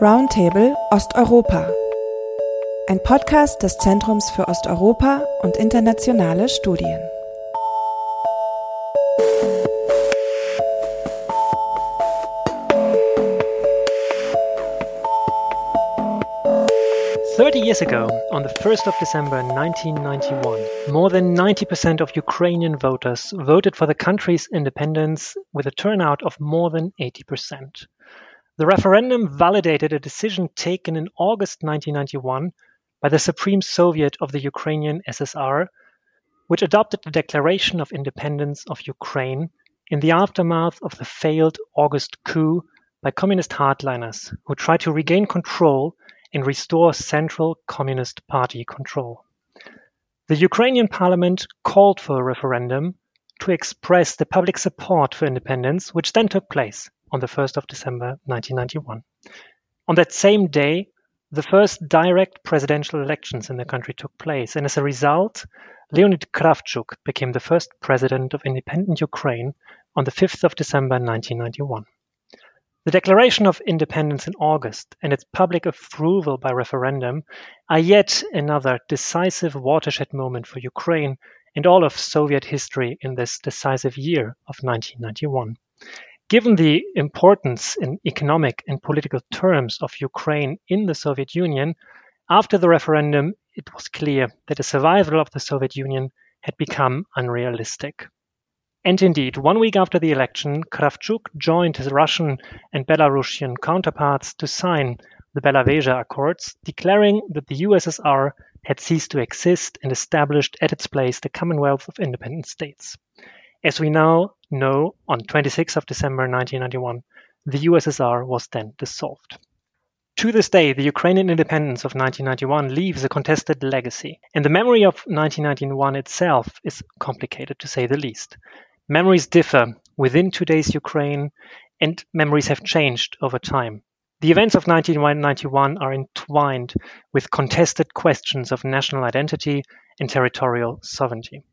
Roundtable Osteuropa. Ein Podcast des Zentrums für Osteuropa und internationale Studien. Thirty years ago, on the 1st of December 1991, more than 90% of Ukrainian voters voted for the country's independence with a turnout of more than 80%. The referendum validated a decision taken in August 1991 by the Supreme Soviet of the Ukrainian SSR, which adopted the Declaration of Independence of Ukraine in the aftermath of the failed August coup by communist hardliners who tried to regain control and restore Central Communist Party control. The Ukrainian parliament called for a referendum to express the public support for independence, which then took place on the 1st of December 1991. On that same day, the first direct presidential elections in the country took place, and as a result, Leonid Kravchuk became the first president of independent Ukraine on the 5th of December 1991. The Declaration of Independence in August and its public approval by referendum are yet another decisive watershed moment for Ukraine and all of Soviet history in this decisive year of 1991. Given the importance in economic and political terms of Ukraine in the Soviet Union, after the referendum, it was clear that the survival of the Soviet Union had become unrealistic. And indeed, one week after the election, Kravchuk joined his Russian and Belarusian counterparts to sign the Belavezha Accords, declaring that the USSR had ceased to exist and established at its place the Commonwealth of Independent States. As we now know, on 26th of December 1991, the USSR was then dissolved. To this day, the Ukrainian independence of 1991 leaves a contested legacy, and the memory of 1991 itself is complicated to say the least. Memories differ within today's Ukraine, and memories have changed over time. The events of 1991 are entwined with contested questions of national identity and territorial sovereignty.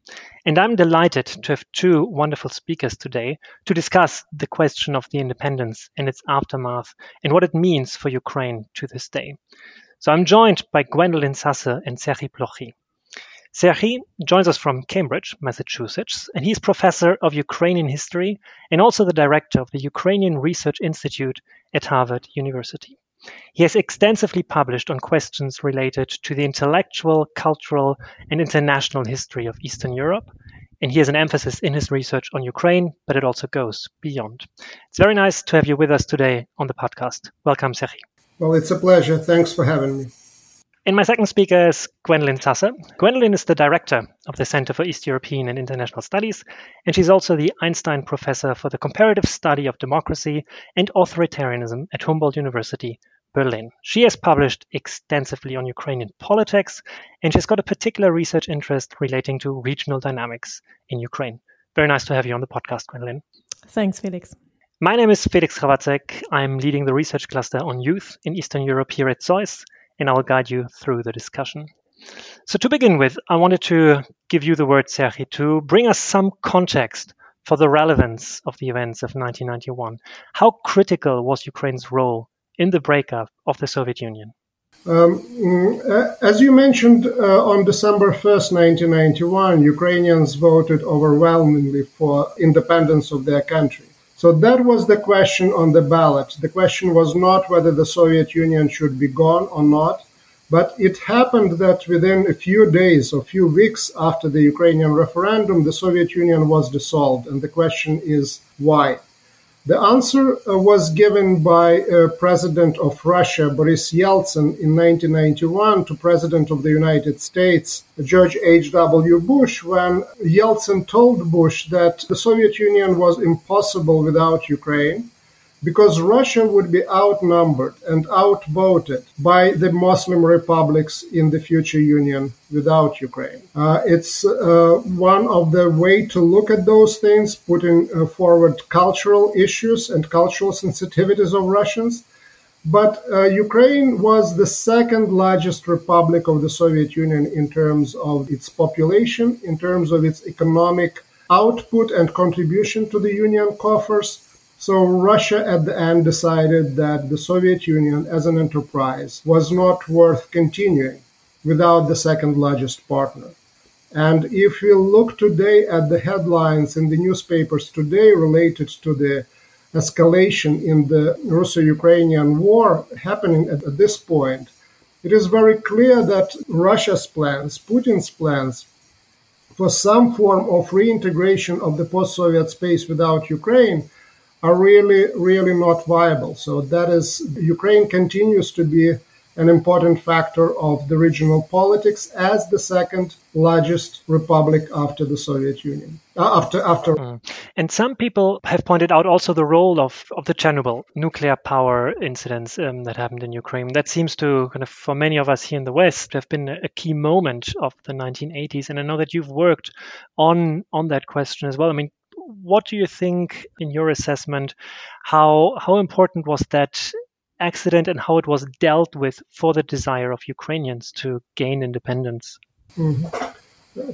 And I'm delighted to have two wonderful speakers today to discuss the question of the independence and its aftermath and what it means for Ukraine to this day. So I'm joined by Gwendolyn Sasse and Serhii Plokhy. Serhii joins us from Cambridge, Massachusetts, and he's professor of Ukrainian history and also the director of the Ukrainian Research Institute at Harvard University. He has extensively published on questions related to the intellectual, cultural, and international history of Eastern Europe, and he has an emphasis in his research on Ukraine, but it also goes beyond. It's very nice to have you with us today on the podcast. Welcome, Serhii. Well, it's a pleasure. Thanks for having me. And my second speaker is Gwendolyn Sasse. Gwendolyn is the director of the Center for East European and International Studies, and she's also the Einstein Professor for the Comparative Study of Democracy and Authoritarianism at Humboldt University, Berlin. She has published extensively on Ukrainian politics, and she's got a particular research interest relating to regional dynamics in Ukraine. Very nice to have you on the podcast, Gwendolyn. Thanks, Felix. My name is Felix Krawatzek. I'm leading the research cluster on youth in Eastern Europe here at ZOiS and I'll guide you through the discussion. So, to begin with, I wanted to give you the word, Serhii, to bring us some context for the relevance of the events of 1991. How critical was Ukraine's role in the breakup of the Soviet Union? Um, as you mentioned, uh, on December 1st, 1991, Ukrainians voted overwhelmingly for independence of their country. So that was the question on the ballot. The question was not whether the Soviet Union should be gone or not, but it happened that within a few days or few weeks after the Ukrainian referendum, the Soviet Union was dissolved. And the question is why? The answer uh, was given by uh, President of Russia, Boris Yeltsin, in 1991 to President of the United States, George H.W. Bush, when Yeltsin told Bush that the Soviet Union was impossible without Ukraine because Russia would be outnumbered and outvoted by the Muslim republics in the future union without Ukraine. Uh, it's uh, one of the way to look at those things, putting uh, forward cultural issues and cultural sensitivities of Russians. But uh, Ukraine was the second largest republic of the Soviet Union in terms of its population, in terms of its economic output and contribution to the Union coffers So Russia at the end decided that the Soviet Union as an enterprise was not worth continuing without the second largest partner. And if we look today at the headlines in the newspapers today related to the escalation in the Russo Ukrainian war happening at, at, this point, it is very clear that Russia's plans, Putin's plans, for some form of reintegration of the post Soviet space without Ukraine are really, really not viable. So that is, Ukraine continues to be an important factor of the regional politics as the second largest republic after the Soviet Union. Uh, after after, mm. and some people have pointed out also the role of of the Chernobyl nuclear power incidents um, that happened in Ukraine. That seems to kind of for many of us here in the West have been a key moment of the 1980s. And I know that you've worked on on that question as well. I mean, what do you think, in your assessment, how how important was that accident and how it was dealt with for the desire of Ukrainians to gain independence? Mm-hmm.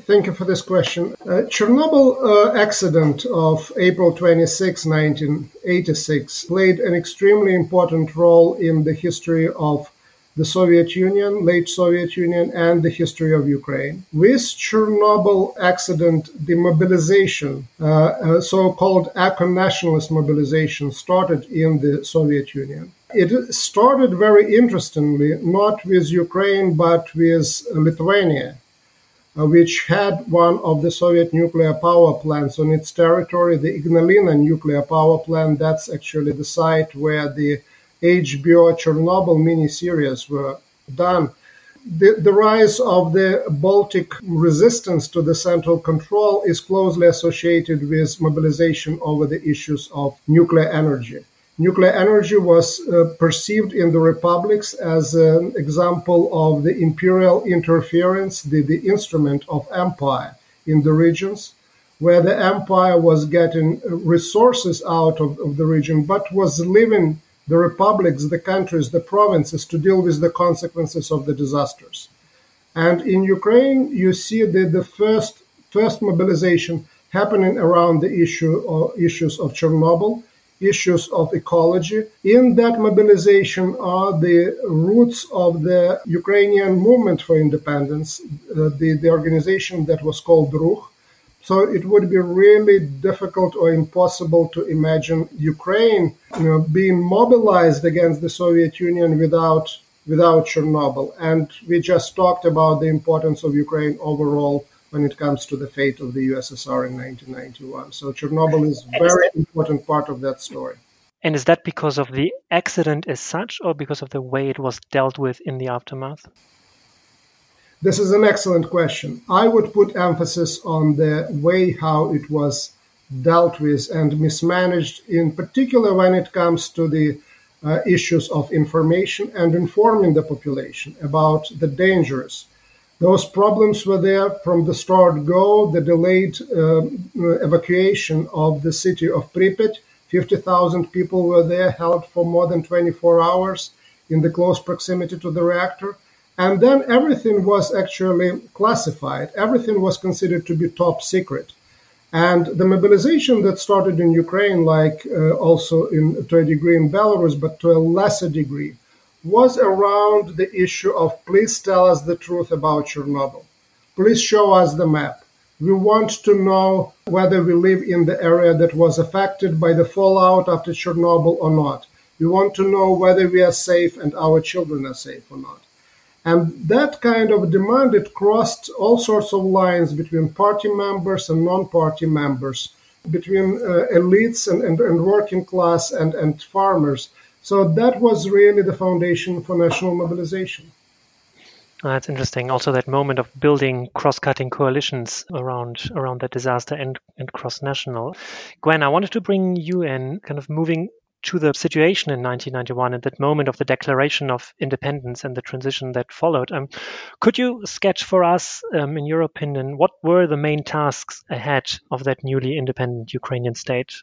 Thank you for this question. Uh, Chernobyl uh, accident of April 26, 1986 played an extremely important role in the history of the Soviet Union, late Soviet Union, and the history of Ukraine. With Chernobyl accident, the mobilization, uh, uh, so-called eco-nationalist mobilization, started in the Soviet Union. It started very interestingly, not with Ukraine, but with Lithuania, uh, which had one of the Soviet nuclear power plants on its territory, the Ignalina nuclear power plant. That's actually the site where the HBO Chernobyl miniseries were done. The, the, rise of the Baltic resistance to the central control is closely associated with mobilization over the issues of nuclear energy. Nuclear energy was uh, perceived in the republics as an example of the imperial interference, the, the instrument of empire in the regions, where the empire was getting resources out of, of the region, but was living the republics, the countries, the provinces to deal with the consequences of the disasters. And in Ukraine, you see that the first, first mobilization happening around the issue or issues of Chernobyl issues of ecology. In that mobilization are the roots of the Ukrainian movement for independence, uh, the, the organization that was called Rukh. So it would be really difficult or impossible to imagine Ukraine you know, being mobilized against the Soviet Union without without Chernobyl. And we just talked about the importance of Ukraine overall when it comes to the fate of the USSR in 1991. So Chernobyl is a very important part of that story. And is that because of the accident as such, or because of the way it was dealt with in the aftermath? This is an excellent question. I would put emphasis on the way how it was dealt with and mismanaged, in particular when it comes to the uh, issues of information and informing the population about the dangers those problems were there from the start go. The delayed uh, evacuation of the city of Pripyat, 50,000 people were there, held for more than 24 hours in the close proximity to the reactor. And then everything was actually classified. Everything was considered to be top secret. And the mobilization that started in Ukraine, like uh, also in, to a degree in Belarus, but to a lesser degree, was around the issue of please tell us the truth about Chernobyl. Please show us the map. We want to know whether we live in the area that was affected by the fallout after Chernobyl or not. We want to know whether we are safe and our children are safe or not. And that kind of demand, it crossed all sorts of lines between party members and non-party members, between uh, elites and, and, and working class and, and farmers so that was really the foundation for national mobilization. that's interesting. Also, that moment of building cross-cutting coalitions around around that disaster and, and cross-national. Gwen, I wanted to bring you in, kind of moving to the situation in 1991 and that moment of the declaration of independence and the transition that followed. Um, could you sketch for us, um, in your opinion, what were the main tasks ahead of that newly independent Ukrainian state?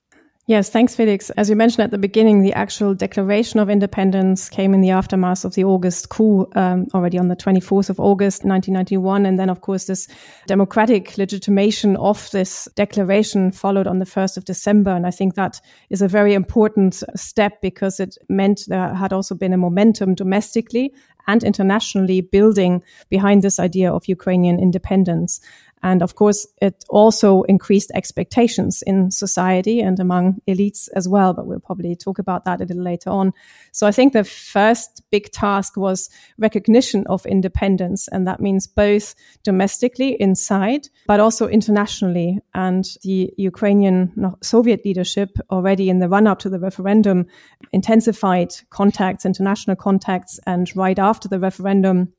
Yes, thanks, Felix. As you mentioned at the beginning, the actual declaration of independence came in the aftermath of the August coup, um, already on the 24th of August, 1991. And then, of course, this democratic legitimation of this declaration followed on the 1st of December. And I think that is a very important step because it meant there had also been a momentum domestically and internationally building behind this idea of Ukrainian independence. And of course, it also increased expectations in society and among elites as well. But we'll probably talk about that a little later on. So I think the first big task was recognition of independence. And that means both domestically inside, but also internationally. And the Ukrainian Soviet leadership already in the run up to the referendum intensified contacts, international contacts. And right after the referendum,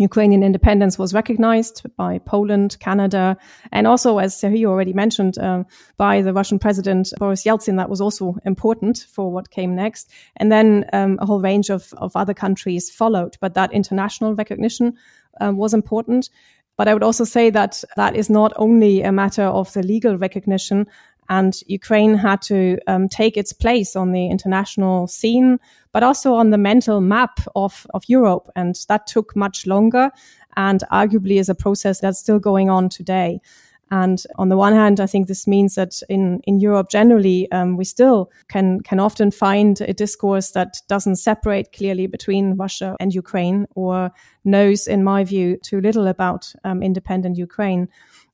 Ukrainian independence was recognized by Poland, Canada, and also, as Serhii already mentioned, uh, by the Russian President Boris Yeltsin. That was also important for what came next. And then um, a whole range of, of other countries followed. But that international recognition uh, was important. But I would also say that that is not only a matter of the legal recognition, and Ukraine had to um, take its place on the international scene, but also on the mental map of, of Europe. And that took much longer and arguably is a process that's still going on today. And on the one hand, I think this means that in, in Europe generally, um, we still can, can often find a discourse that doesn't separate clearly between Russia and Ukraine or knows, in my view, too little about um, independent Ukraine.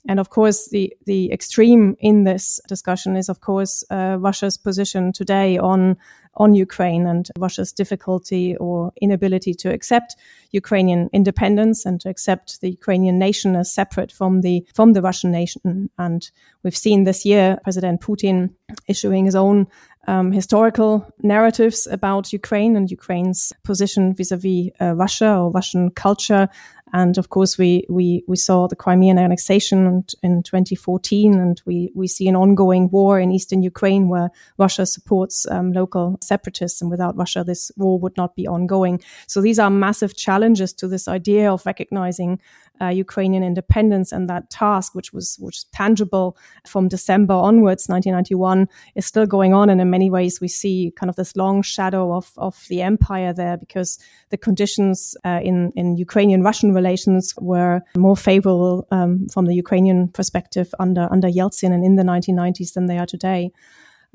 And of course, the, the extreme in this discussion is, of course, uh, Russia's position today on, on Ukraine and Russia's difficulty or inability to accept Ukrainian independence and to accept the Ukrainian nation as separate from the, from the Russian nation. And we've seen this year President Putin issuing his own um, historical narratives about Ukraine and Ukraine's position vis-a-vis uh, Russia or Russian culture and of course, we, we, we saw the Crimean annexation in 2014, and we, we see an ongoing war in eastern Ukraine where Russia supports um, local separatists. And without Russia, this war would not be ongoing. So these are massive challenges to this idea of recognizing uh, Ukrainian independence and that task, which was which was tangible from December onwards, 1991, is still going on. And in many ways, we see kind of this long shadow of of the empire there because the conditions uh, in in Ukrainian-Russian relations were more favorable um, from the Ukrainian perspective under under Yeltsin and in the 1990s than they are today.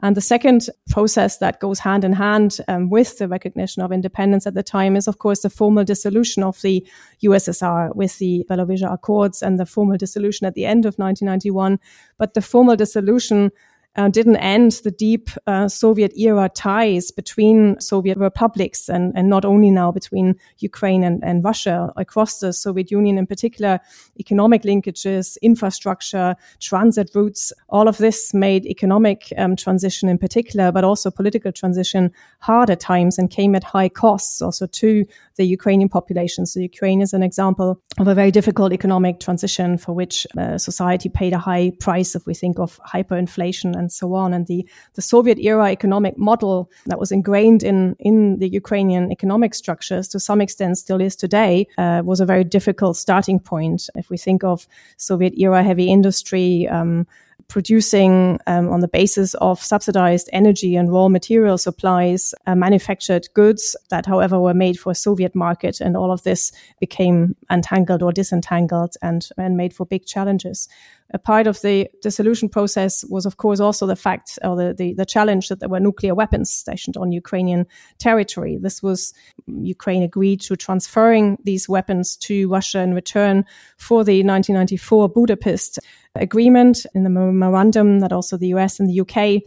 And the second process that goes hand in hand um, with the recognition of independence at the time is, of course, the formal dissolution of the USSR with the Belovezh Accords and the formal dissolution at the end of 1991. But the formal dissolution uh, didn't end the deep uh, Soviet era ties between Soviet republics and, and not only now between Ukraine and, and Russia across the Soviet Union in particular, economic linkages, infrastructure, transit routes, all of this made economic um, transition in particular, but also political transition hard at times and came at high costs also to the Ukrainian population. So Ukraine is an example of a very difficult economic transition for which uh, society paid a high price if we think of hyperinflation and so on. And the, the Soviet era economic model that was ingrained in, in the Ukrainian economic structures to some extent still is today uh, was a very difficult starting point. If we think of Soviet era heavy industry, um, producing um, on the basis of subsidized energy and raw material supplies uh, manufactured goods that, however, were made for a Soviet market. And all of this became entangled or disentangled and, and made for big challenges a part of the dissolution process was, of course, also the fact or the, the, the, challenge that there were nuclear weapons stationed on Ukrainian territory. This was Ukraine agreed to transferring these weapons to Russia in return for the 1994 Budapest agreement in the memorandum that also the US and the UK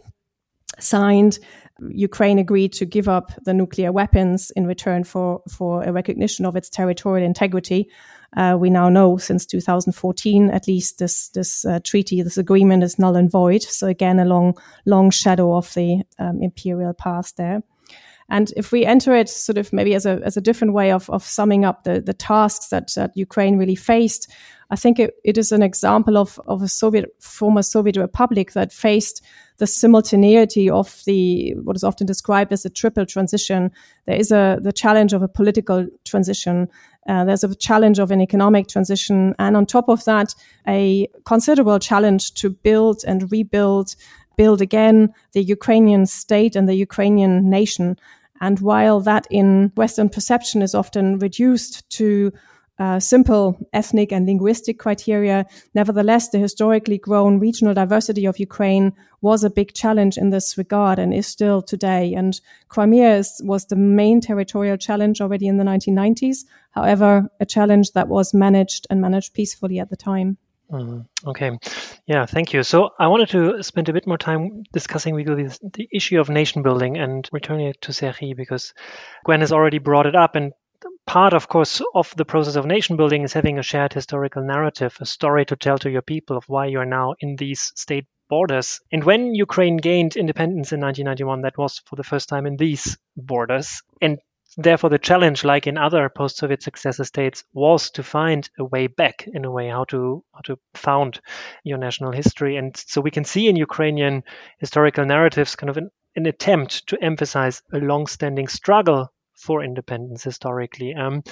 signed. Ukraine agreed to give up the nuclear weapons in return for, for a recognition of its territorial integrity. Uh, we now know since 2014, at least this this uh, treaty, this agreement is null and void. So again, a long long shadow of the um, imperial past there. And if we enter it sort of maybe as a as a different way of of summing up the the tasks that, that Ukraine really faced, I think it, it is an example of of a Soviet former Soviet republic that faced the simultaneity of the what is often described as a triple transition. There is a the challenge of a political transition. Uh, there's a challenge of an economic transition, and on top of that, a considerable challenge to build and rebuild build again the Ukrainian state and the Ukrainian nation. And while that in Western perception is often reduced to uh, simple ethnic and linguistic criteria. Nevertheless, the historically grown regional diversity of Ukraine was a big challenge in this regard and is still today. And Crimea is, was the main territorial challenge already in the 1990s. However, a challenge that was managed and managed peacefully at the time. Mm, okay. Yeah, thank you. So I wanted to spend a bit more time discussing with you the issue of nation building and returning it to Serhii because Gwen has already brought it up. And part, of course, of the process of nation building is having a shared historical narrative, a story to tell to your people of why you are now in these state borders. And when Ukraine gained independence in 1991, that was for the first time in these borders. And therefore, the challenge, like in other post-Soviet successor states, was to find a way back, in a way, how to how to found your national history. And so we can see in Ukrainian historical narratives kind of an, an attempt to emphasize a long-standing struggle for independence historically. Um,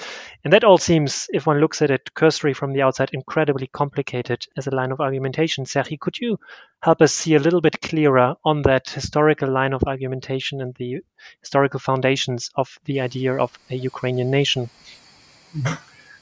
and that all seems, if one looks at it cursory from the outside, incredibly complicated as a line of argumentation. Serhii, could you help us see a little bit clearer on that historical line of argumentation and the historical foundations of the idea of a Ukrainian nation?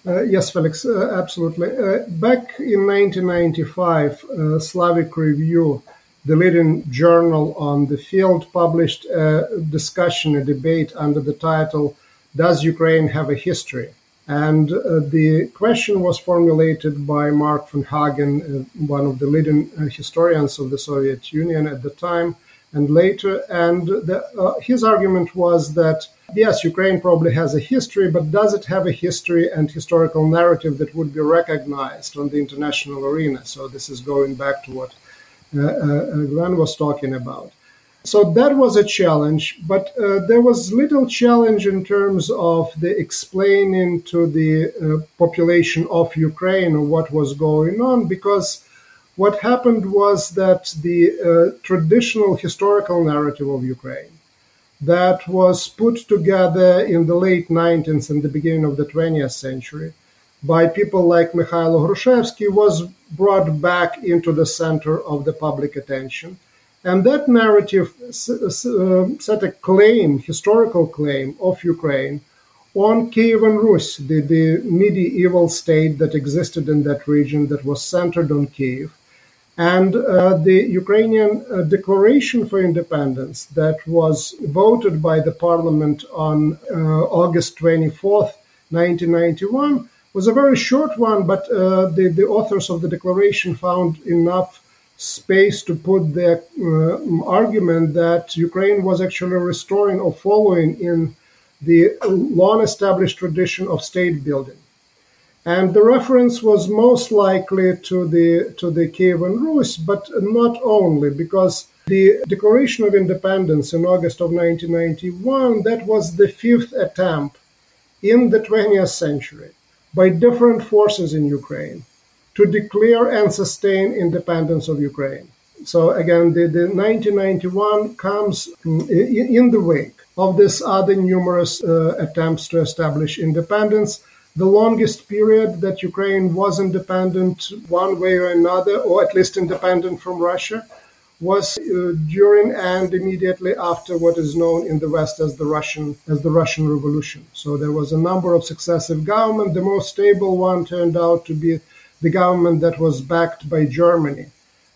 Uh, yes, Felix, uh, absolutely. Uh, back in 1995, uh, Slavic Review the leading journal on the field published a discussion, a debate under the title, Does Ukraine have a history? And uh, the question was formulated by Mark von Hagen, uh, one of the leading uh, historians of the Soviet Union at the time and later. And the, uh, his argument was that, yes, Ukraine probably has a history, but does it have a history and historical narrative that would be recognized on the international arena? So this is going back to what uh, uh, Gwen was talking about. So that was a challenge, but uh, there was little challenge in terms of the explaining to the uh, population of Ukraine what was going on, because what happened was that the uh, traditional historical narrative of Ukraine that was put together in the late 19th and the beginning of the 20th century by people like Mikhailo Hrushevsky was brought back into the center of the public attention. And that narrative uh, set a claim, historical claim of Ukraine on Kievan Rus, the, the medieval state that existed in that region that was centered on Kiev. And uh, the Ukrainian uh, Declaration for Independence that was voted by the parliament on uh, August 24th, 1991, was a very short one, but uh, the, the authors of the declaration found enough space to put their uh, argument that Ukraine was actually restoring or following in the long established tradition of state building. And the reference was most likely to the to the Kievan Rus, but not only because the Declaration of Independence in August of 1991 that was the fifth attempt in the 20th century by different forces in Ukraine to declare and sustain independence of Ukraine. So again, the, the 1991 comes in, in, the wake of this other numerous uh, attempts to establish independence. The longest period that Ukraine was independent one way or another, or at least independent from Russia, was uh, during and immediately after what is known in the West as the Russian as the Russian Revolution. So there was a number of successive governments. The most stable one turned out to be the government that was backed by Germany,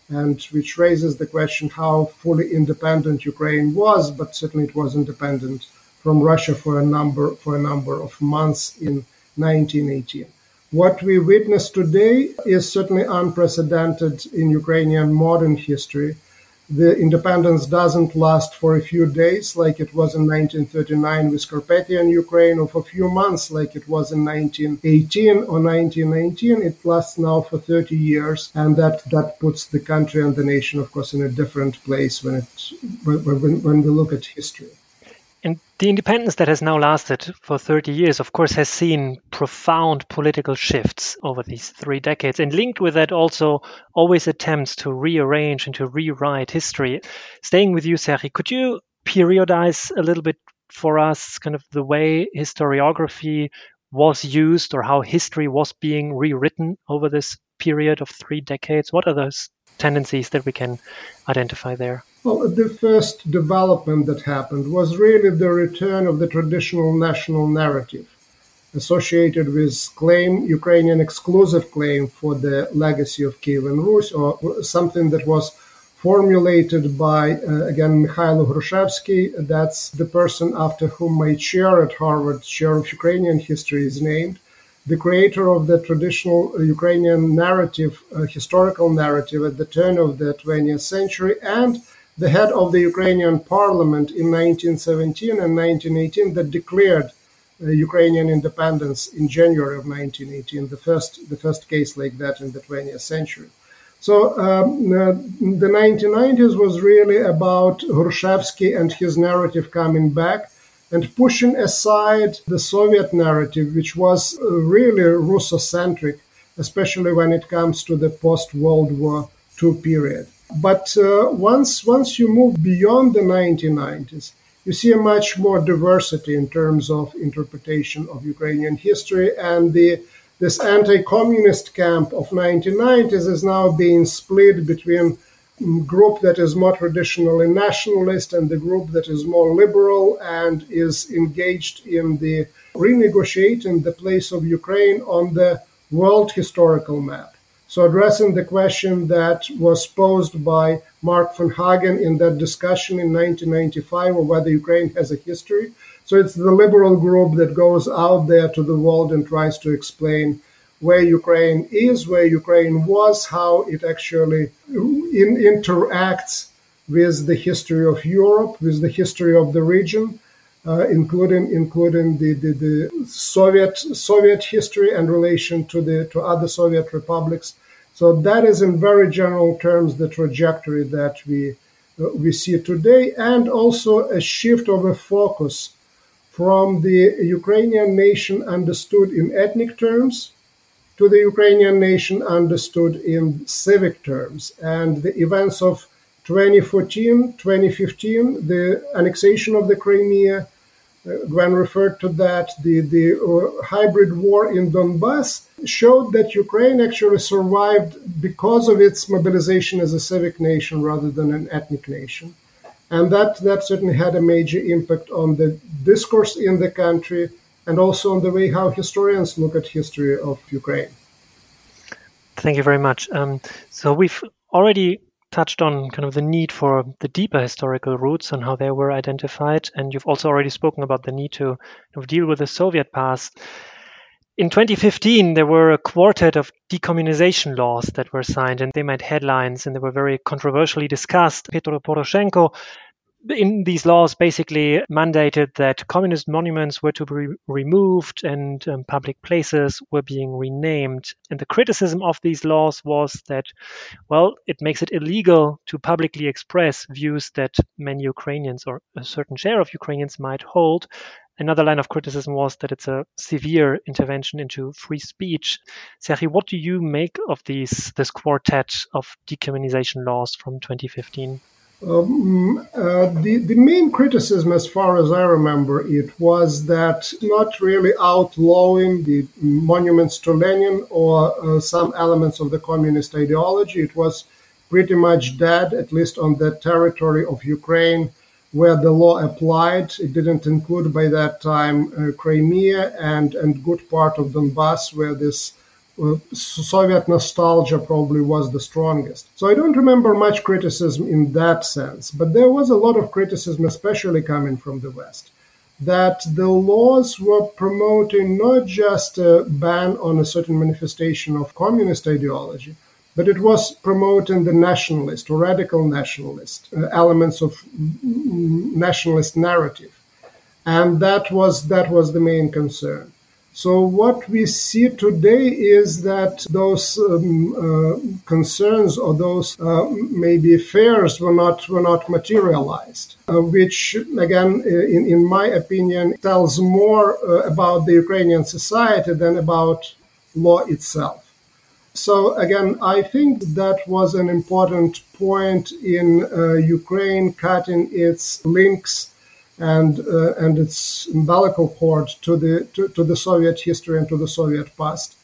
and which raises the question how fully independent Ukraine was, but certainly it was independent from Russia for a number for a number of months in 1918. What we witness today is certainly unprecedented in Ukrainian modern history the independence doesn't last for a few days like it was in 1939 with Carpathian Ukraine, or for a few months like it was in 1918 or 1919. It lasts now for 30 years, and that, that puts the country and the nation, of course, in a different place when, it, when, when, when we look at history. And the independence that has now lasted for 30 years, of course, has seen profound political shifts over these three decades. And linked with that, also always attempts to rearrange and to rewrite history. Staying with you, Serhii, could you periodize a little bit for us kind of the way historiography was used or how history was being rewritten over this period of three decades? What are those tendencies that we can identify there? Well, the first development that happened was really the return of the traditional national narrative associated with claim, Ukrainian exclusive claim for the legacy of Kievan Rus, or something that was formulated by, uh, again, Mikhailo Hrushevsky. That's the person after whom my chair at Harvard, chair of Ukrainian history, is named. The creator of the traditional Ukrainian narrative, historical narrative at the turn of the 20th century, and the head of the Ukrainian parliament in 1917 and 1918 that declared uh, Ukrainian independence in January of 1918, the first, the first case like that in the 20th century. So um, uh, the 1990s was really about Hrushevsky and his narrative coming back and pushing aside the Soviet narrative, which was uh, really Russocentric, especially when it comes to the post-World War II period. But uh, once once you move beyond the 1990s, you see a much more diversity in terms of interpretation of Ukrainian history, and the this anti-communist camp of 1990s is now being split between group that is more traditionally nationalist and the group that is more liberal and is engaged in the renegotiating the place of Ukraine on the world historical map. So, addressing the question that was posed by Mark von Hagen in that discussion in 1995 of whether Ukraine has a history. So, it's the liberal group that goes out there to the world and tries to explain where Ukraine is, where Ukraine was, how it actually in, interacts with the history of Europe, with the history of the region, uh, including including the, the, the, Soviet Soviet history and relation to the to other Soviet republics. So that is, in very general terms, the trajectory that we uh, we see today, and also a shift of a focus from the Ukrainian nation understood in ethnic terms to the Ukrainian nation understood in civic terms. And the events of 2014, 2015, the annexation of the Crimea, Gwen referred to that, the, the uh, hybrid war in Donbass showed that Ukraine actually survived because of its mobilization as a civic nation rather than an ethnic nation. And that, that certainly had a major impact on the discourse in the country and also on the way how historians look at history of Ukraine. Thank you very much. Um, so we've already touched on kind of the need for the deeper historical roots and how they were identified. And you've also already spoken about the need to deal with the Soviet past. In 2015, there were a quartet of decommunization laws that were signed, and they made headlines and they were very controversially discussed. Petro Poroshenko in these laws basically mandated that communist monuments were to be removed and um, public places were being renamed. And the criticism of these laws was that, well, it makes it illegal to publicly express views that many Ukrainians or a certain share of Ukrainians might hold. Another line of criticism was that it's a severe intervention into free speech. Serhii, what do you make of these this quartet of decommunization laws from 2015? Um, uh, the, the main criticism, as far as I remember it, was that not really outlawing the monuments to Lenin or uh, some elements of the communist ideology. It was pretty much dead, at least on the territory of Ukraine where the law applied. It didn't include by that time uh, Crimea and, and good part of Donbass, where this Soviet nostalgia probably was the strongest. So I don't remember much criticism in that sense, but there was a lot of criticism, especially coming from the West, that the laws were promoting not just a ban on a certain manifestation of communist ideology, but it was promoting the nationalist or radical nationalist uh, elements of nationalist narrative. And that was that was the main concern. So what we see today is that those um, uh, concerns or those uh, maybe fears were not were not materialized, uh, which again, in, in my opinion, tells more uh, about the Ukrainian society than about law itself. So again, I think that was an important point in uh, Ukraine cutting its links and uh, and its umbilical cord to the to, to, the Soviet history and to the Soviet past.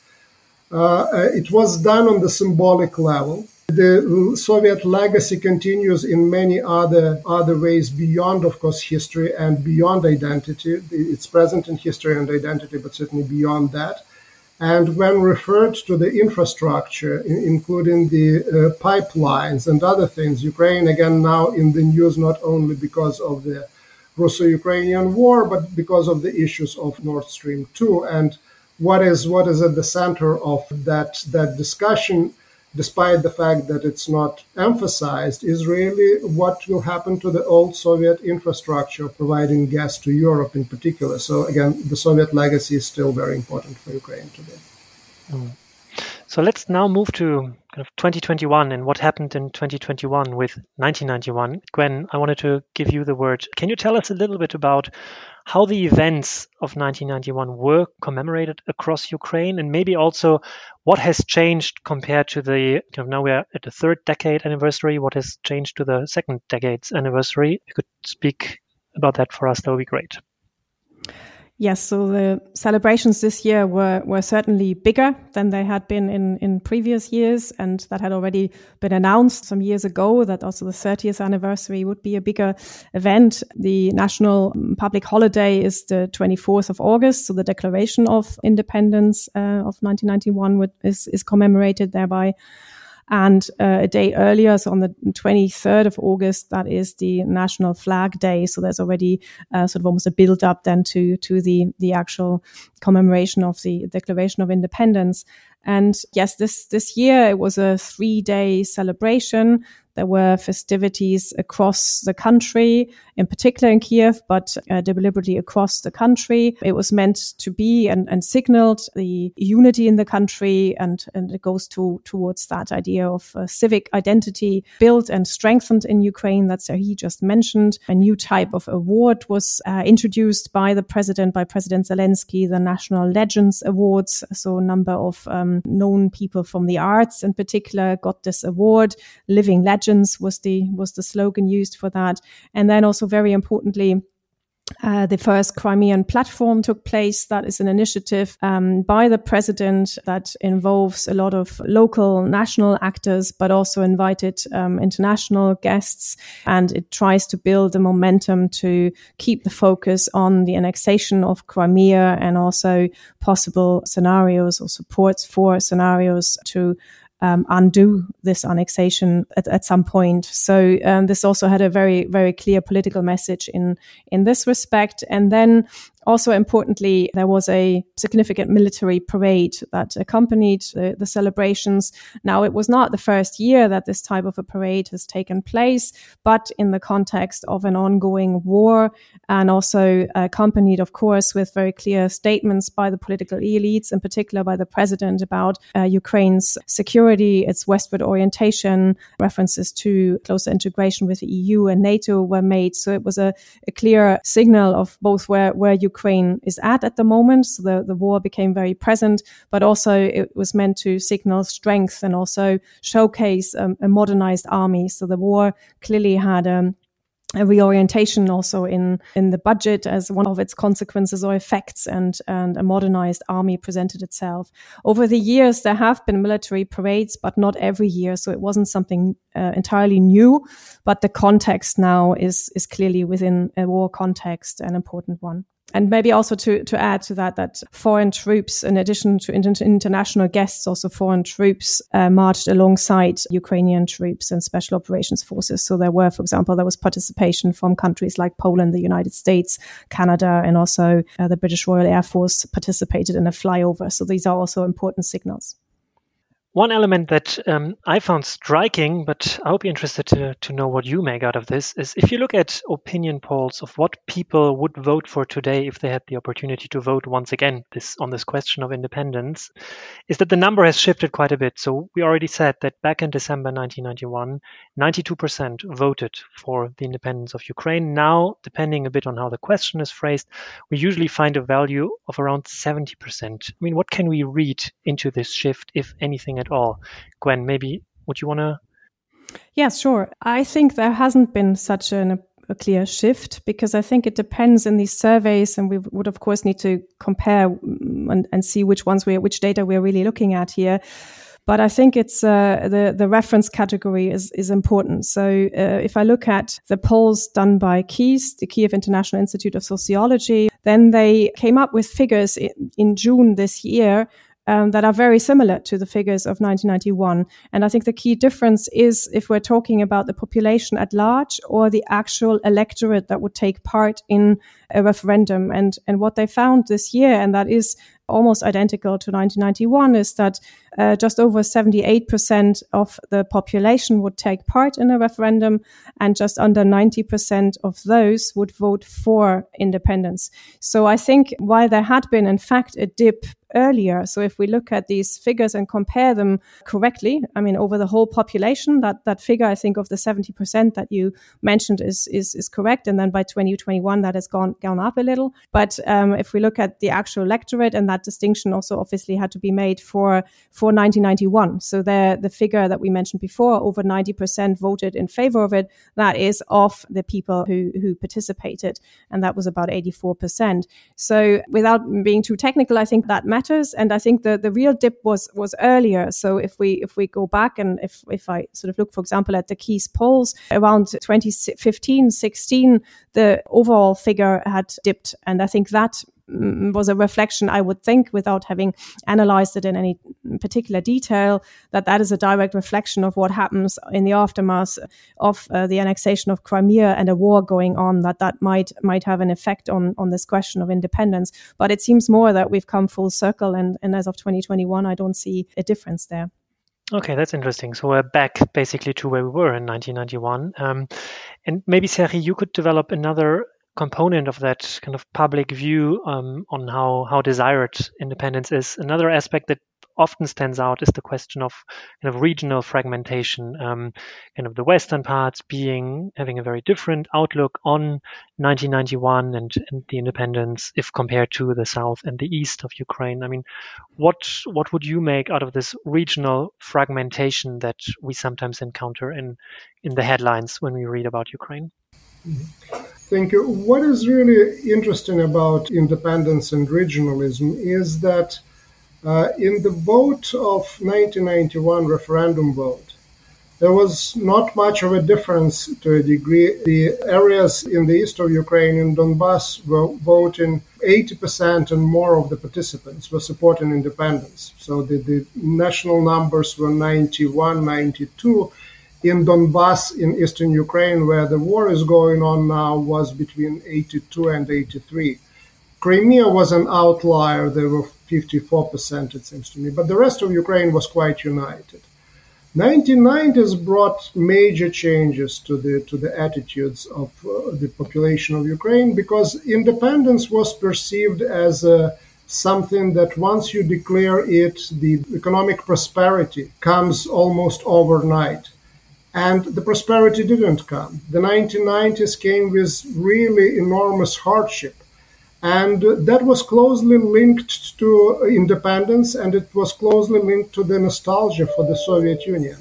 Uh, uh, it was done on the symbolic level. the Soviet legacy continues in many other other ways beyond, of course, history and beyond identity. It's present in history and identity, but certainly beyond that. And when referred to the infrastructure, including the uh, pipelines and other things, Ukraine again now in the news not only because of the Russo-Ukrainian war, but because of the issues of Nord Stream 2 and what is what is at the center of that that discussion despite the fact that it's not emphasized, is really what will happen to the old Soviet infrastructure providing gas to Europe in particular. So, again, the Soviet legacy is still very important for Ukraine today. Mm. So let's now move to kind of 2021 and what happened in 2021 with 1991. Gwen, I wanted to give you the word. Can you tell us a little bit about how the events of 1991 were commemorated across Ukraine, and maybe also what has changed compared to the you know, now we're at the third decade anniversary. What has changed to the second decade's anniversary? If you could speak about that for us, that would be great. Yes, so the celebrations this year were, were certainly bigger than they had been in, in previous years. And that had already been announced some years ago that also the 30th anniversary would be a bigger event. The national public holiday is the 24th of August. So the Declaration of Independence uh, of 1991 is, is commemorated thereby. And uh, a day earlier, so on the 23rd of August, that is the National Flag Day. So there's already uh, sort of almost a build up then to, to the, the actual commemoration of the Declaration of Independence. And yes, this, this year it was a three day celebration. There were festivities across the country, in particular in Kiev, but uh, deliberately across the country. It was meant to be and, and signaled the unity in the country, and, and it goes to towards that idea of uh, civic identity built and strengthened in Ukraine. That's uh, he just mentioned. A new type of award was uh, introduced by the president, by President Zelensky, the National Legends Awards. So a number of um, known people from the arts, in particular, got this award. Living legends legends was the was the slogan used for that. And then also very importantly, uh, the first Crimean platform took place. That is an initiative um, by the president that involves a lot of local, national actors, but also invited um, international guests. And it tries to build a momentum to keep the focus on the annexation of Crimea and also possible scenarios or supports for scenarios to um, undo this annexation at, at some point. So um, this also had a very very clear political message in in this respect. And then also importantly, there was a significant military parade that accompanied the, the, celebrations. Now, it was not the first year that this type of a parade has taken place, but in the context of an ongoing war and also accompanied, of course, with very clear statements by the political elites, in particular by the president about uh, Ukraine's security, its westward orientation, references to closer integration with the EU and NATO were made. So it was a, a clear signal of both where, where Ukraine Ukraine is at at the moment. So the, the war became very present, but also it was meant to signal strength and also showcase um, a modernized army. So the war clearly had um, a reorientation also in in the budget as one of its consequences or effects and and a modernized army presented itself over the years there have been military parades but not every year so it wasn't something uh, entirely new but the context now is is clearly within a war context an important one and maybe also to, to add to that, that foreign troops, in addition to inter- international guests, also foreign troops uh, marched alongside Ukrainian troops and special operations forces. So there were, for example, there was participation from countries like Poland, the United States, Canada, and also uh, the British Royal Air Force participated in a flyover. So these are also important signals. One element that um, I found striking, but I hope you're interested to, to know what you make out of this, is if you look at opinion polls of what people would vote for today if they had the opportunity to vote once again this on this question of independence, is that the number has shifted quite a bit. So we already said that back in December 1991, 92% voted for the independence of Ukraine. Now, depending a bit on how the question is phrased, we usually find a value of around 70%. I mean, what can we read into this shift, if anything? At all. Gwen, maybe would you want to? Yes, sure. I think there hasn't been such an, a clear shift because I think it depends in these surveys, and we would of course need to compare mm, and, and see which ones we which data we're really looking at here. But I think it's uh, the the reference category is is important. So uh, if I look at the polls done by KIIS, the Kiev International Institute of Sociology, then they came up with figures in, in June this year um, that are very similar to the figures of 1991. And I think the key difference is if we're talking about the population at large or the actual electorate that would take part in a referendum. And, and what they found this year, and that is almost identical to 1991, is that uh, just over 78% of the population would take part in a referendum, and just under 90% of those would vote for independence. So I think while there had been, in fact, a dip earlier. So if we look at these figures and compare them correctly, I mean, over the whole population, that, that figure, I think of the 70% that you mentioned is, is, is correct. And then by 2021, that has gone, gone up a little. But um, if we look at the actual electorate and that distinction also obviously had to be made for, for 1991. So the, the figure that we mentioned before, over 90% voted in favor of it. That is of the people who, who participated. And that was about 84%. So without being too technical, I think that matters. And I think the, the real dip was was earlier. So if we if we go back and if if I sort of look, for example, at the KIIS polls around 2015, 16, the overall figure had dipped. And I think that was a reflection, I would think, without having analyzed it in any particular detail, that that is a direct reflection of what happens in the aftermath of uh, the annexation of Crimea and a war going on. That that might might have an effect on on this question of independence. But it seems more that we've come full circle, and and as of 2021, I don't see a difference there. Okay, that's interesting. So we're back basically to where we were in 1991. Um, and maybe, Serhii, you could develop another component of that kind of public view um, on how how desired independence is. Another aspect that often stands out is the question of kind of regional fragmentation, um, kind of the western parts being having a very different outlook on 1991 and, and the independence if compared to the south and the east of Ukraine. I mean, what what would you make out of this regional fragmentation that we sometimes encounter in in the headlines when we read about Ukraine? Mm-hmm. Thank you. What is really interesting about independence and regionalism is that uh, in the vote of 1991 referendum vote, there was not much of a difference to a degree. The areas in the east of Ukraine, in Donbass, were voting 80% and more of the participants were supporting independence. So the, the national numbers were 91, 92 in Donbass in eastern Ukraine, where the war is going on now, was between 82 and 83. Crimea was an outlier. There were 54%, it seems to me, but the rest of Ukraine was quite united. 1990s brought major changes to the to the attitudes of uh, the population of Ukraine because independence was perceived as a, something that once you declare it, the economic prosperity comes almost overnight and the prosperity didn't come. The 1990s came with really enormous hardship. And that was closely linked to independence and it was closely linked to the nostalgia for the Soviet Union.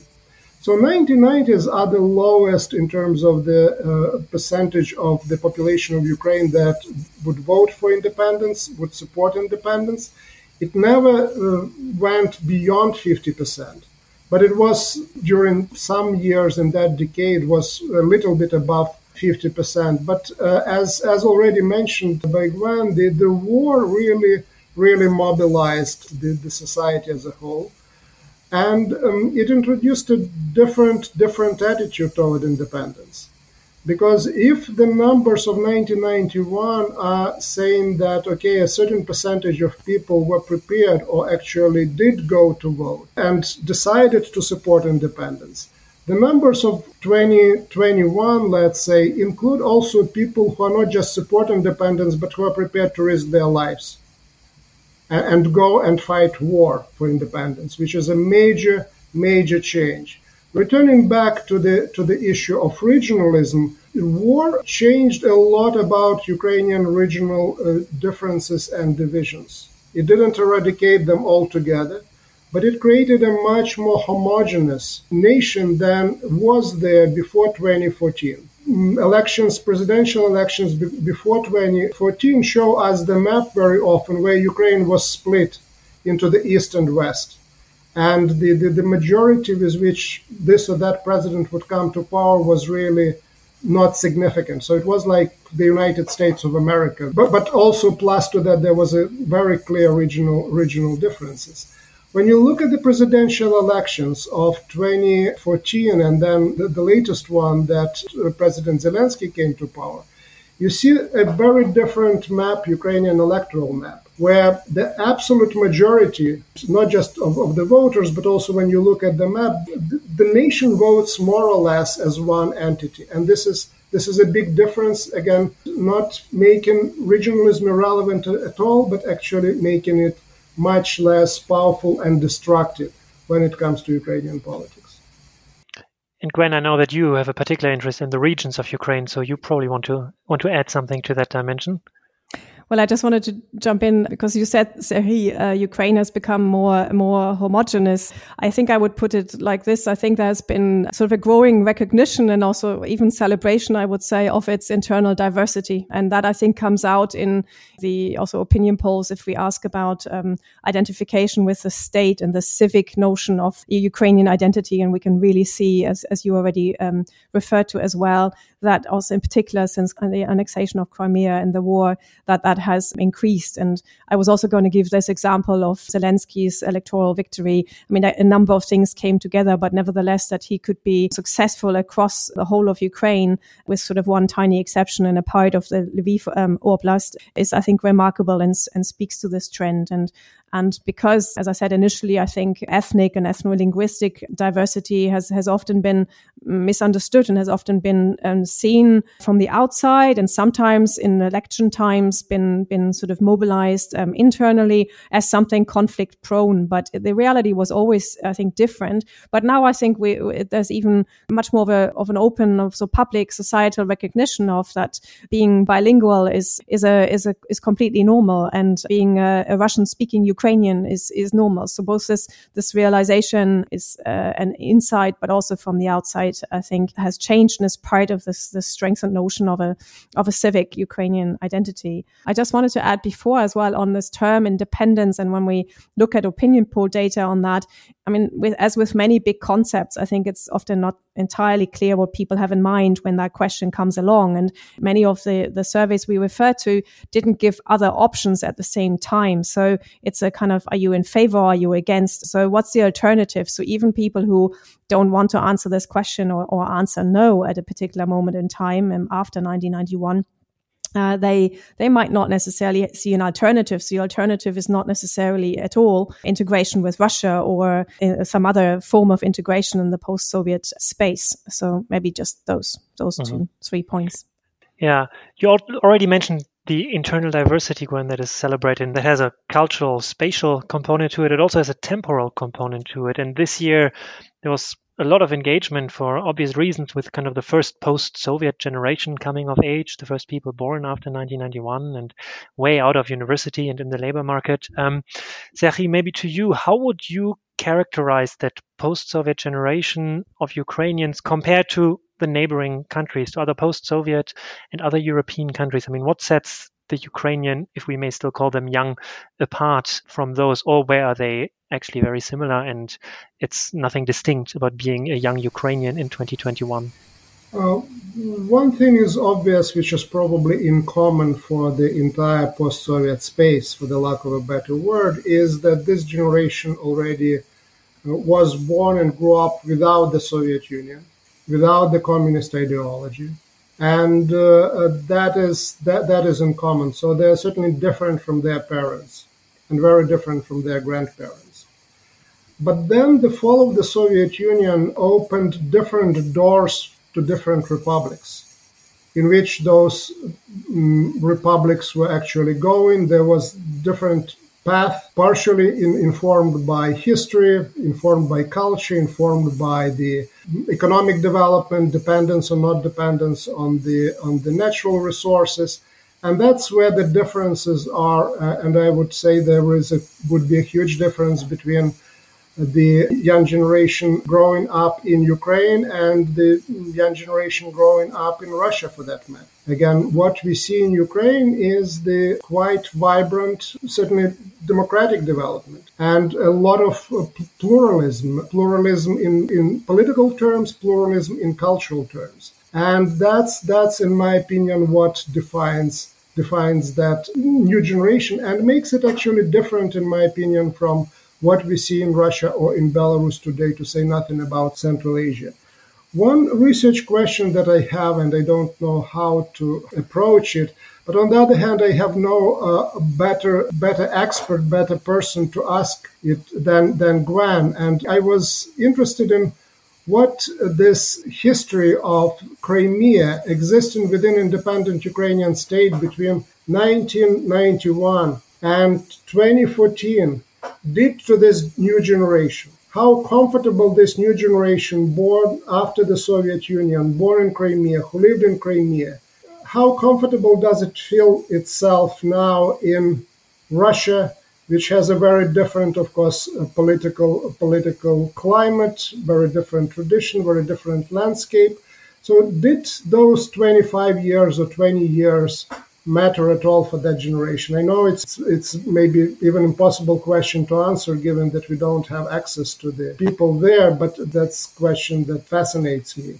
So 1990s are the lowest in terms of the uh, percentage of the population of Ukraine that would vote for independence, would support independence. It never uh, went beyond 50% but it was during some years in that decade was a little bit above 50%. But uh, as as already mentioned by Gwen, the, the war really really mobilized the, the society as a whole, and um, it introduced a different different attitude toward independence. Because if the numbers of 1991 are saying that, okay, a certain percentage of people were prepared or actually did go to vote and decided to support independence, the numbers of 2021, let's say, include also people who are not just support independence, but who are prepared to risk their lives and, go and fight war for independence, which is a major, major change. Returning back to the to the issue of regionalism, war changed a lot about Ukrainian regional uh, differences and divisions. It didn't eradicate them altogether, but it created a much more homogeneous nation than was there before 2014 mm, elections, presidential elections before 2014 show us the map very often where Ukraine was split into the east and west. And the, the, the majority with which this or that president would come to power was really not significant. So it was like the United States of America. But, but also plus to that, there was a very clear regional, regional differences. When you look at the presidential elections of 2014 and then the, the latest one that President Zelensky came to power, you see a very different map, Ukrainian electoral map, where the absolute majority, not just of, of the voters, but also when you look at the map, the, the nation votes more or less as one entity. And this is this is a big difference, again, not making regionalism irrelevant at all, but actually making it much less powerful and destructive when it comes to Ukrainian politics. And Gwen, I know that you have a particular interest in the regions of Ukraine, so you probably want to want to add something to that dimension. Well, I just wanted to jump in because you said, Serhii, uh, Ukraine has become more more homogenous. I think I would put it like this. I think there's been sort of a growing recognition and also even celebration, I would say, of its internal diversity, and that I think comes out in the also opinion polls. If we ask about um, identification with the state and the civic notion of Ukrainian identity, and we can really see, as as you already um, referred to as well, that also in particular since the annexation of Crimea and the war, that that has increased. And I was also going to give this example of Zelensky's electoral victory. I mean, a, number of things came together, but nevertheless, that he could be successful across the whole of Ukraine with sort of one tiny exception in a part of the Lviv um, Oblast is, I think, remarkable and, and speaks to this trend. And and because, as I said initially, I think ethnic and ethno-linguistic diversity has, has often been misunderstood and has often been um, seen from the outside and sometimes in election times been, been sort of mobilized um, internally as something conflict prone. But the reality was always, I think, different. But now I think we, there's even much more of, a, of an open, of so public societal recognition of that being bilingual is, is a, is a, is completely normal and being a, a Russian speaking Ukrainian is is normal. So both this this realization is uh, an insight, but also from the outside, I think has changed and is part of this this strengthened notion of a of a civic Ukrainian identity. I just wanted to add before as well on this term independence, and when we look at opinion poll data on that, I mean, with as with many big concepts, I think it's often not entirely clear what people have in mind when that question comes along. And many of the, the surveys we refer to didn't give other options at the same time. So it's a kind of, are you in favor? Are you against? So what's the alternative? So even people who don't want to answer this question or, or answer no at a particular moment in time um, after 1991 uh, they they might not necessarily see an alternative. So the alternative is not necessarily at all integration with Russia or uh, some other form of integration in the post-Soviet space. So maybe just those those mm-hmm. two three points. Yeah, you already mentioned the internal diversity, Gwen, that is celebrated, and that has a cultural, spatial component to it. It also has a temporal component to it. And this year, there was a lot of engagement for obvious reasons with kind of the first post-Soviet generation coming of age, the first people born after 1991 and way out of university and in the labor market. Um, Serhii, maybe to you, how would you characterize that post-Soviet generation of Ukrainians compared to the neighboring countries, to other post-Soviet and other European countries? I mean, what sets the Ukrainian, if we may still call them young, apart from those, or where are they actually very similar and it's nothing distinct about being a young Ukrainian in 2021? Uh, one thing is obvious, which is probably in common for the entire post Soviet space, for the lack of a better word, is that this generation already uh, was born and grew up without the Soviet Union, without the communist ideology, and uh, uh, that is that that is in common. So they are certainly different from their parents, and very different from their grandparents. But then the fall of the Soviet Union opened different doors to different republics, in which those um, republics were actually going. There was different path, partially in, informed by history, informed by culture, informed by the economic development, dependence or not dependence on the on the natural resources, and that's where the differences are. Uh, and I would say there is a would be a huge difference between the young generation growing up in Ukraine and the young generation growing up in Russia for that matter. Again, what we see in Ukraine is the quite vibrant, certainly democratic development and a lot of uh, pluralism, pluralism in, in political terms, pluralism in cultural terms. And that's that's in my opinion what defines defines that new generation and makes it actually different in my opinion from what we see in Russia or in Belarus today, to say nothing about Central Asia. One research question that I have, and I don't know how to approach it, but on the other hand, I have no uh, better better expert, better person to ask it than than Gwen, and I was interested in what this history of Crimea existing within independent Ukrainian state between 1991 and 2014 did to this new generation. How comfortable this new generation, born after the Soviet Union, born in Crimea, who lived in Crimea, how comfortable does it feel itself now in Russia, which has a very different, of course, political political climate, very different tradition, very different landscape. So, did those 25 years or 20 years matter at all for that generation? I know it's it's maybe even impossible question to answer given that we don't have access to the people there, but that's question that fascinates me.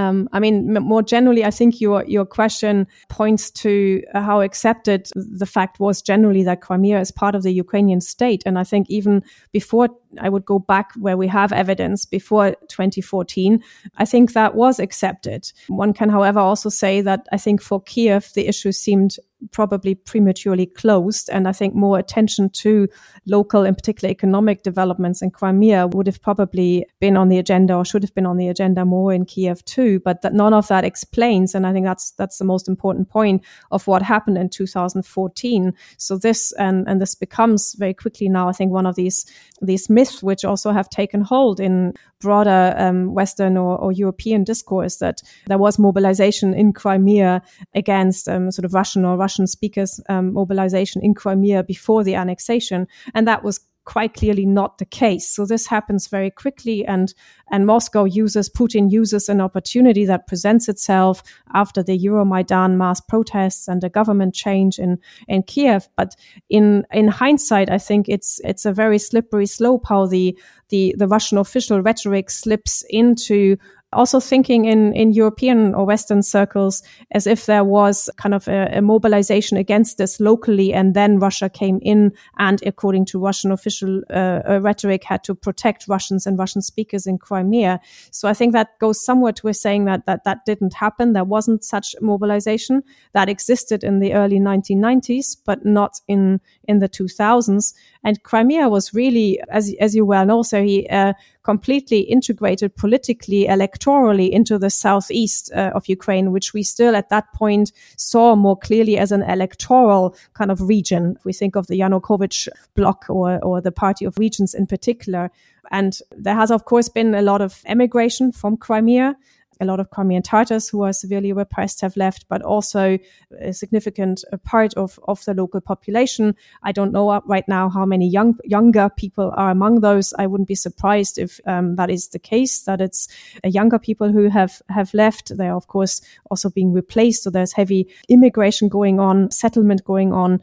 Um, I mean, more generally, I think your your question points to how accepted the fact was generally that Crimea is part of the Ukrainian state, and I think even before I would go back where we have evidence before 2014, I think that was accepted. One can, however, also say that I think for Kiev the issue seemed probably prematurely closed. And I think more attention to local, and particular economic developments in Crimea would have probably been on the agenda or should have been on the agenda more in Kiev too. But that none of that explains, and I think that's that's the most important point of what happened in 2014. So this and and this becomes very quickly now, I think, one of these these myths which also have taken hold in broader um, Western or, or, European discourse that there was mobilization in Crimea against um, sort of Russian or Russian speakers um, mobilization in Crimea before the annexation, and that was quite clearly not the case. So this happens very quickly, and and Moscow uses Putin uses an opportunity that presents itself after the Euromaidan mass protests and the government change in in Kiev. But in in hindsight, I think it's it's a very slippery slope how the the the Russian official rhetoric slips into also thinking in, in European or Western circles as if there was kind of a, a, mobilization against this locally, and then Russia came in and, according to Russian official uh, rhetoric, had to protect Russians and Russian speakers in Crimea. So I think that goes somewhere to saying that that that didn't happen. There wasn't such mobilization that existed in the early 1990s, but not in in the 2000s. And Crimea was really, as as you well know, Serhii uh, completely integrated politically, electorally into the southeast uh, of Ukraine, which we still at that point saw more clearly as an electoral kind of region. If we think of the Yanukovych bloc or, or the Party of Regions in particular. And there has, of course, been a lot of emigration from Crimea a lot of Crimean Tatars who are severely repressed have left, but also a significant part of, of the local population. I don't know right now how many young younger people are among those. I wouldn't be surprised if um, that is the case, that it's uh, younger people who have, have left. They are, of course, also being replaced. So there's heavy immigration going on, settlement going on,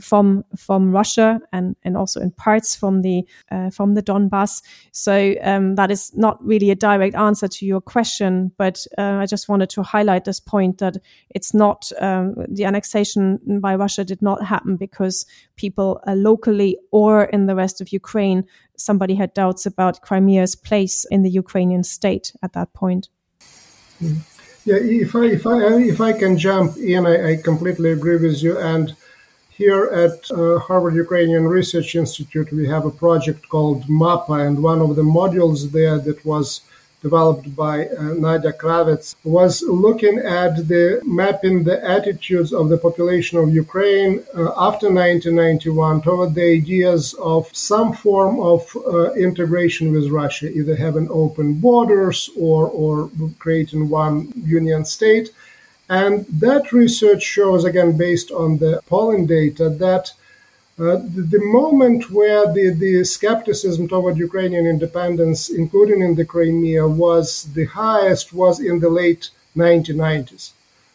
from from Russia and and also in parts from the uh, from the Donbass. So um, that is not really a direct answer to your question, but uh, I just wanted to highlight this point that it's not um, the annexation by Russia did not happen because people uh, locally or in the rest of Ukraine somebody had doubts about Crimea's place in the Ukrainian state at that point. Yeah, if I if I if I can jump in, I, I completely agree with you and here at uh, Harvard Ukrainian Research Institute, we have a project called MAPA, and one of the modules there that was developed by uh, Nadia was looking at the mapping the attitudes of the population of Ukraine uh, after 1991 toward the ideas of some form of uh, integration with Russia, either having open borders or, or creating one union state. And that research shows, again, based on the polling data, that Uh, the, the, moment where the, the skepticism toward Ukrainian independence, including in the Crimea, was the highest was in the late 1990s.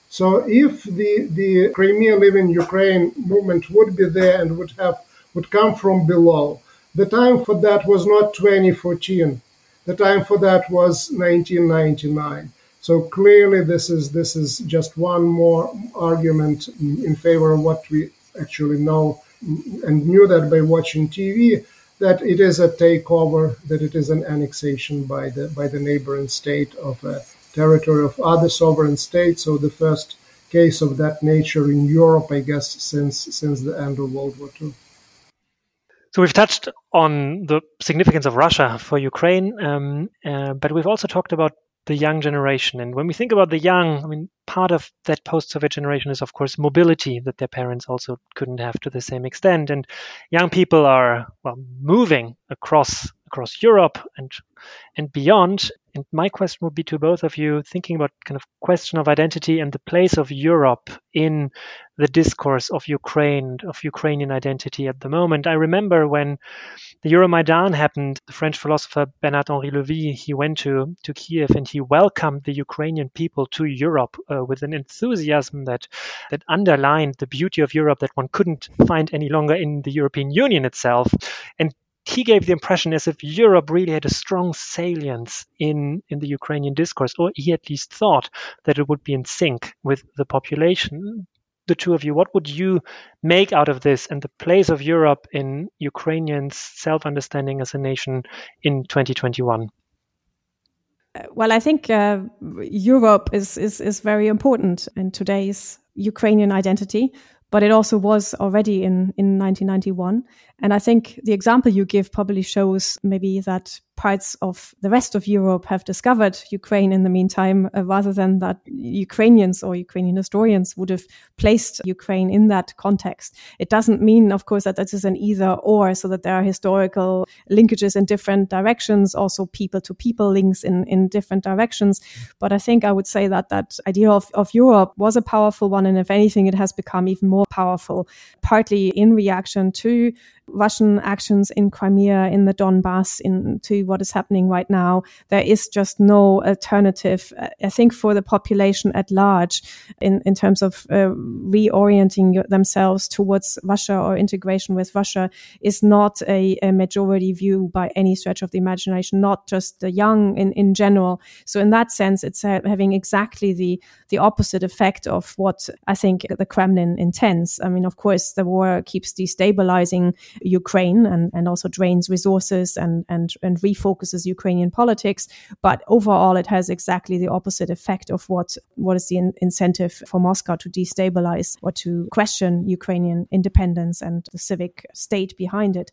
So if the, the Crimea Live in Ukraine movement would be there and would have would come from below, the time for that was not 2014. The time for that was 1999. So clearly, this is this is just one more argument in favor of what we actually know and knew that by watching TV that it is a takeover, that it is an annexation by the by the neighboring state of a territory of other sovereign states. So the first case of that nature in Europe, I guess, since since the end of World War II. So we've touched on the significance of Russia for Ukraine, um, uh, but we've also talked about the young generation. And when we think about the young, I mean, part of that post-Soviet generation is, of course, mobility that their parents also couldn't have to the same extent. And young people are well moving across across Europe and and beyond. And my question would be to both of you, thinking about kind of question of identity and the place of Europe in the discourse of Ukraine, of Ukrainian identity at the moment. I remember when the Euromaidan happened, the French philosopher Bernard Henri Levy, he went to, to Kiev and he welcomed the Ukrainian people to Europe uh, with an enthusiasm that, that underlined the beauty of Europe that one couldn't find any longer in the European Union itself. And he gave the impression as if Europe really had a strong salience in, in the Ukrainian discourse, or he at least thought that it would be in sync with the population. The two of you, what would you make out of this and the place of Europe in Ukrainians' self understanding as a nation in 2021? Uh, well, I think uh, Europe is, is, is very important in today's Ukrainian identity, but it also was already in, in 1991. And I think the example you give probably shows maybe that parts of the rest of Europe have discovered Ukraine in the meantime, uh, rather than that Ukrainians or Ukrainian historians would have placed Ukraine in that context. It doesn't mean, of course, that this is an either or, so that there are historical linkages in different directions, also people to people links in, in different directions. But I think I would say that that idea of, of Europe was a powerful one. And if anything, it has become even more powerful, partly in reaction to Russian actions in Crimea, in the Donbass, into what is happening right now. There is just no alternative. I think for the population at large, in, in terms of uh, reorienting themselves towards Russia or integration with Russia, is not a, a, majority view by any stretch of the imagination, not just the young in, in general. So in that sense, it's uh, having exactly the, the opposite effect of what I think the Kremlin intends. I mean, of course, the war keeps destabilizing Ukraine and, and also drains resources and, and, and refocuses Ukrainian politics. But overall, it has exactly the opposite effect of what, what is the in- incentive for Moscow to destabilize or to question Ukrainian independence and the civic state behind it.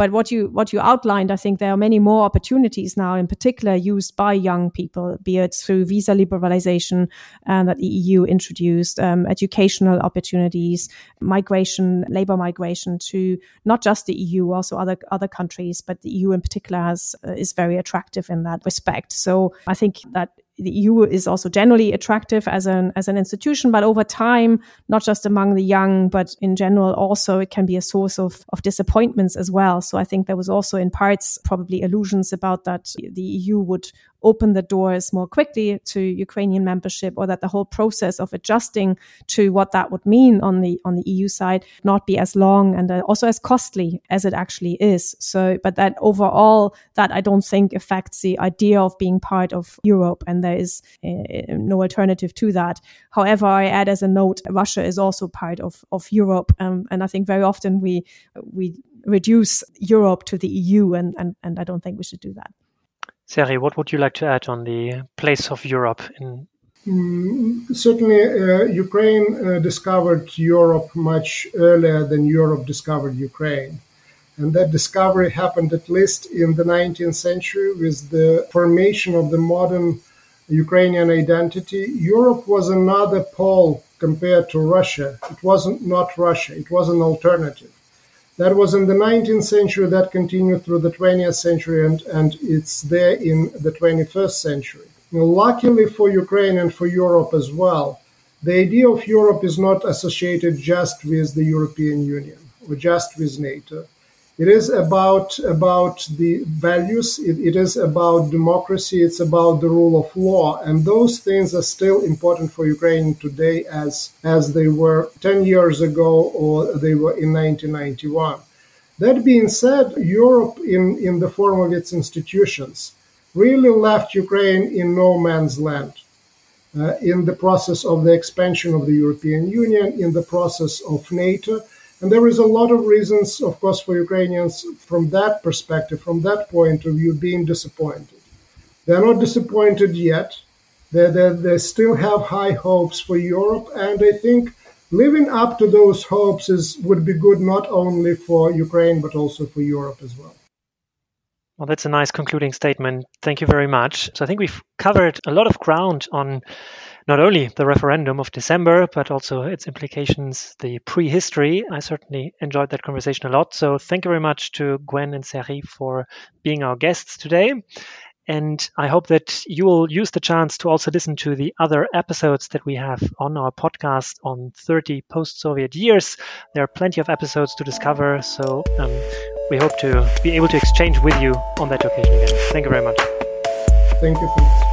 But what you what you outlined, I think there are many more opportunities now, in particular used by young people, be it through visa liberalization uh, that the EU introduced, um, educational opportunities, migration, labor migration to not just the EU, also other other countries, but the EU in particular has uh, is very attractive in that respect. So I think that the EU is also generally attractive as an as an institution, but over time, not just among the young, but in general, also it can be a source of of disappointments as well. So I think there was also in parts probably illusions about that the EU would open the doors more quickly to Ukrainian membership or that the whole process of adjusting to what that would mean on the on the EU side not be as long and uh, also as costly as it actually is. So but that overall that I don't think affects the idea of being part of Europe and there is uh, no alternative to that. However I add as a note Russia is also part of of Europe um, and I think very often we we reduce Europe to the EU and and, and I don't think we should do that Serhii, what would you like to add on the place of Europe in? Mm, certainly, uh, Ukraine uh, discovered Europe much earlier than Europe discovered Ukraine. And that discovery happened at least in the 19th century with the formation of the modern Ukrainian identity. Europe was another pole compared to Russia. It wasn't not Russia, it was an alternative. That was in the 19th century, that continued through the 20th century, and, and it's there in the 21st century. Now, luckily for Ukraine and for Europe as well, the idea of Europe is not associated just with the European Union. or just with NATO. It is about about the values. It, it is about democracy. It's about the rule of law, and those things are still important for Ukraine today, as as they were ten years ago or they were in 1991. That being said, Europe, in, in the form of its institutions, really left Ukraine in no man's land. Uh, in the process of the expansion of the European Union, in the process of NATO. And there is a lot of reasons, of course, for Ukrainians from that perspective, from that point of view, being disappointed. They're not disappointed yet. They, they, they still have high hopes for Europe. And I think living up to those hopes is would be good not only for Ukraine but also for Europe as well. Well, that's a nice concluding statement. Thank you very much. So I think we've covered a lot of ground on not only the referendum of December, but also its implications, the prehistory. I certainly enjoyed that conversation a lot. So thank you very much to Gwen and Serhii for being our guests today. And I hope that you will use the chance to also listen to the other episodes that we have on our podcast on 30 post Soviet years. There are plenty of episodes to discover. So um, we hope to be able to exchange with you on that occasion again. Thank you very much. Thank you.